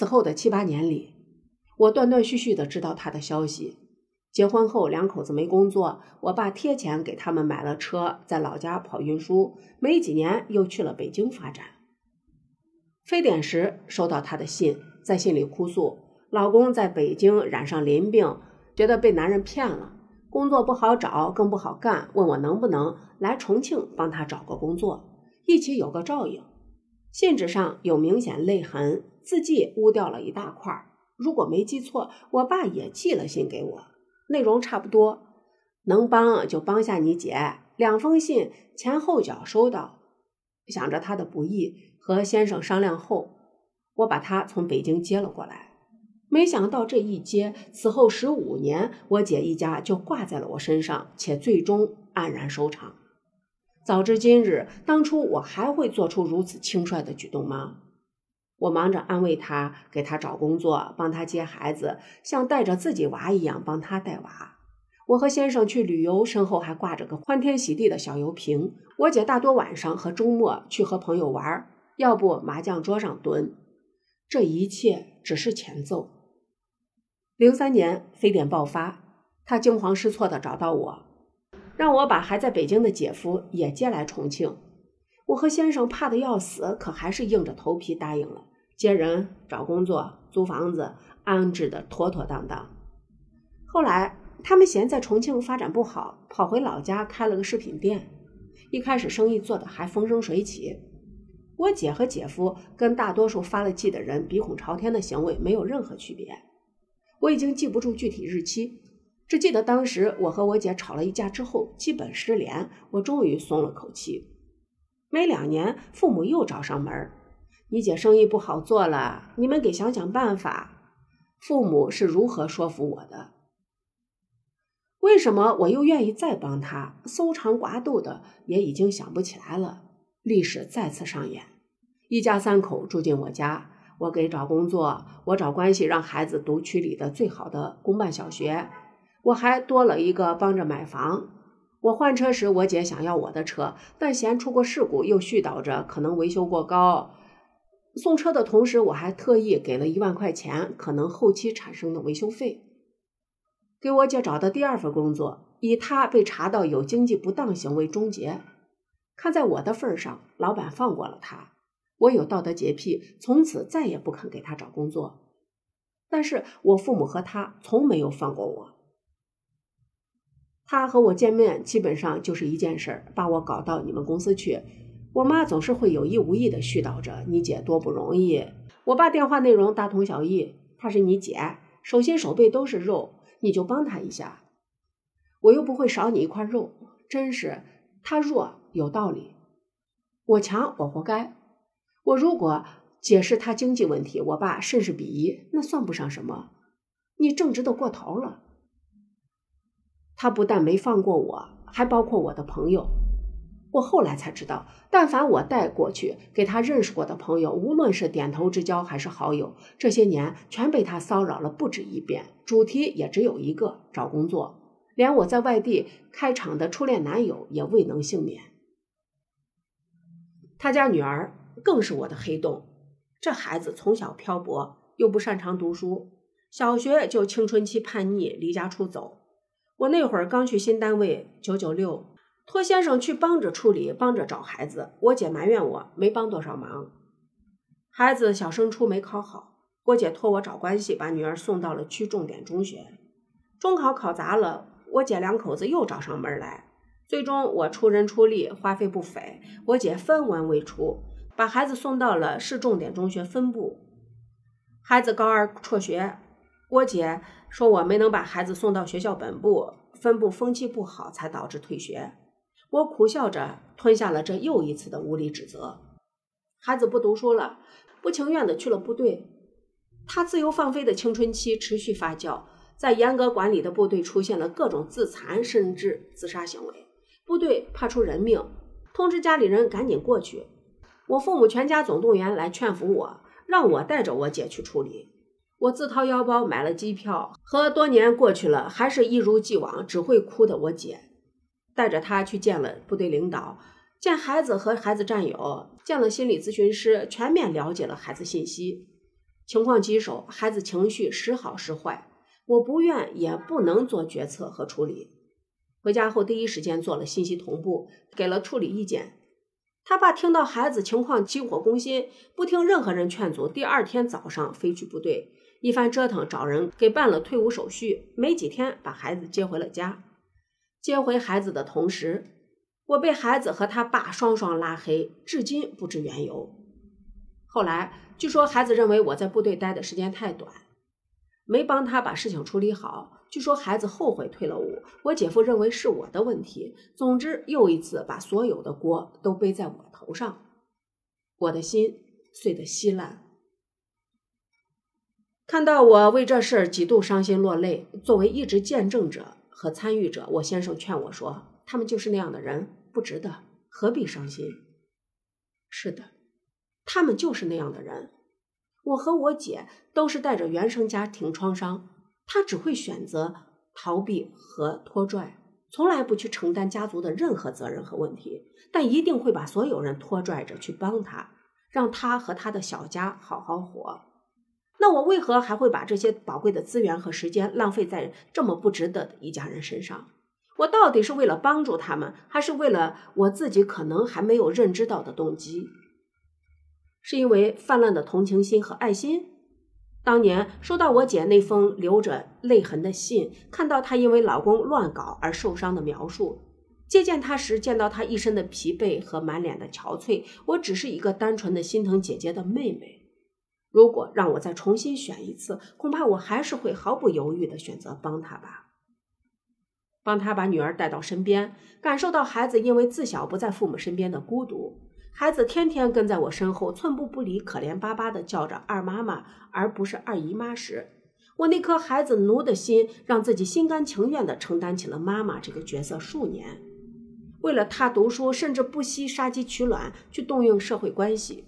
此后的七八年里，我断断续续的知道他的消息。结婚后，两口子没工作，我爸贴钱给他们买了车，在老家跑运输，没几年又去了北京发展。非典时收到他的信，在信里哭诉，老公在北京染上淋病，觉得被男人骗了，工作不好找，更不好干，问我能不能来重庆帮他找个工作，一起有个照应。信纸上有明显泪痕，字迹污掉了一大块。如果没记错，我爸也寄了信给我，内容差不多，能帮就帮下你姐。两封信前后脚收到，想着他的不易。和先生商量后，我把他从北京接了过来。没想到这一接，此后十五年，我姐一家就挂在了我身上，且最终黯然收场。早知今日，当初我还会做出如此轻率的举动吗？我忙着安慰他，给他找工作，帮他接孩子，像带着自己娃一样帮他带娃。我和先生去旅游，身后还挂着个欢天喜地的小油瓶。我姐大多晚上和周末去和朋友玩。要不麻将桌上蹲，这一切只是前奏。零三年非典爆发，他惊慌失措地找到我，让我把还在北京的姐夫也接来重庆。我和先生怕得要死，可还是硬着头皮答应了，接人、找工作、租房子，安置的妥妥当当。后来他们嫌在重庆发展不好，跑回老家开了个饰品店，一开始生意做得还风生水起。我姐和姐夫跟大多数发了迹的人鼻孔朝天的行为没有任何区别。我已经记不住具体日期，只记得当时我和我姐吵了一架之后，基本失联，我终于松了口气。没两年，父母又找上门你姐生意不好做了，你们给想想办法。”父母是如何说服我的？为什么我又愿意再帮他？搜肠刮肚的，也已经想不起来了。历史再次上演，一家三口住进我家，我给找工作，我找关系让孩子读区里的最好的公办小学，我还多了一个帮着买房。我换车时，我姐想要我的车，但嫌出过事故，又絮叨着可能维修过高。送车的同时，我还特意给了一万块钱，可能后期产生的维修费。给我姐找的第二份工作，以她被查到有经济不当行为终结。看在我的份上，老板放过了她。我有道德洁癖，从此再也不肯给她找工作。但是我父母和他从没有放过我。他和我见面基本上就是一件事儿，把我搞到你们公司去。我妈总是会有意无意的絮叨着你姐多不容易。我爸电话内容大同小异，她是你姐，手心手背都是肉，你就帮她一下。我又不会少你一块肉，真是她弱。有道理，我强我活该。我如果解释他经济问题，我爸甚是鄙夷，那算不上什么。你正直的过头了。他不但没放过我，还包括我的朋友。我后来才知道，但凡我带过去给他认识过的朋友，无论是点头之交还是好友，这些年全被他骚扰了不止一遍，主题也只有一个：找工作。连我在外地开厂的初恋男友也未能幸免。他家女儿更是我的黑洞。这孩子从小漂泊，又不擅长读书，小学就青春期叛逆，离家出走。我那会儿刚去新单位，九九六，托先生去帮着处理，帮着找孩子。我姐埋怨我没帮多少忙。孩子小升初没考好，我姐托我找关系，把女儿送到了区重点中学。中考考砸了，我姐两口子又找上门来。最终我出人出力，花费不菲，我姐分文未出，把孩子送到了市重点中学分部。孩子高二辍学，我姐说我没能把孩子送到学校本部，分部风气不好，才导致退学。我苦笑着吞下了这又一次的无理指责。孩子不读书了，不情愿的去了部队。他自由放飞的青春期持续发酵，在严格管理的部队出现了各种自残甚至自杀行为。部队怕出人命，通知家里人赶紧过去。我父母全家总动员来劝服我，让我带着我姐去处理。我自掏腰包买了机票，和多年过去了还是一如既往只会哭的我姐，带着她去见了部队领导，见孩子和孩子战友，见了心理咨询师，全面了解了孩子信息。情况棘手，孩子情绪时好时坏，我不愿也不能做决策和处理。回家后第一时间做了信息同步，给了处理意见。他爸听到孩子情况急火攻心，不听任何人劝阻，第二天早上飞去部队，一番折腾，找人给办了退伍手续，没几天把孩子接回了家。接回孩子的同时，我被孩子和他爸双双拉黑，至今不知缘由。后来据说孩子认为我在部队待的时间太短，没帮他把事情处理好。据说孩子后悔退了伍，我姐夫认为是我的问题。总之，又一次把所有的锅都背在我头上，我的心碎得稀烂。看到我为这事儿几度伤心落泪，作为一直见证者和参与者，我先生劝我说：“他们就是那样的人，不值得，何必伤心？”是的，他们就是那样的人。我和我姐都是带着原生家庭创伤。他只会选择逃避和拖拽，从来不去承担家族的任何责任和问题，但一定会把所有人拖拽着去帮他，让他和他的小家好好活。那我为何还会把这些宝贵的资源和时间浪费在这么不值得的一家人身上？我到底是为了帮助他们，还是为了我自己可能还没有认知到的动机？是因为泛滥的同情心和爱心？当年收到我姐那封留着泪痕的信，看到她因为老公乱搞而受伤的描述，接见她时见到她一身的疲惫和满脸的憔悴，我只是一个单纯的心疼姐姐的妹妹。如果让我再重新选一次，恐怕我还是会毫不犹豫地选择帮他吧，帮他把女儿带到身边，感受到孩子因为自小不在父母身边的孤独。孩子天天跟在我身后，寸步不离，可怜巴巴地叫着“二妈妈”而不是“二姨妈”时，我那颗孩子奴的心，让自己心甘情愿地承担起了妈妈这个角色数年。为了他读书，甚至不惜杀鸡取卵去动用社会关系。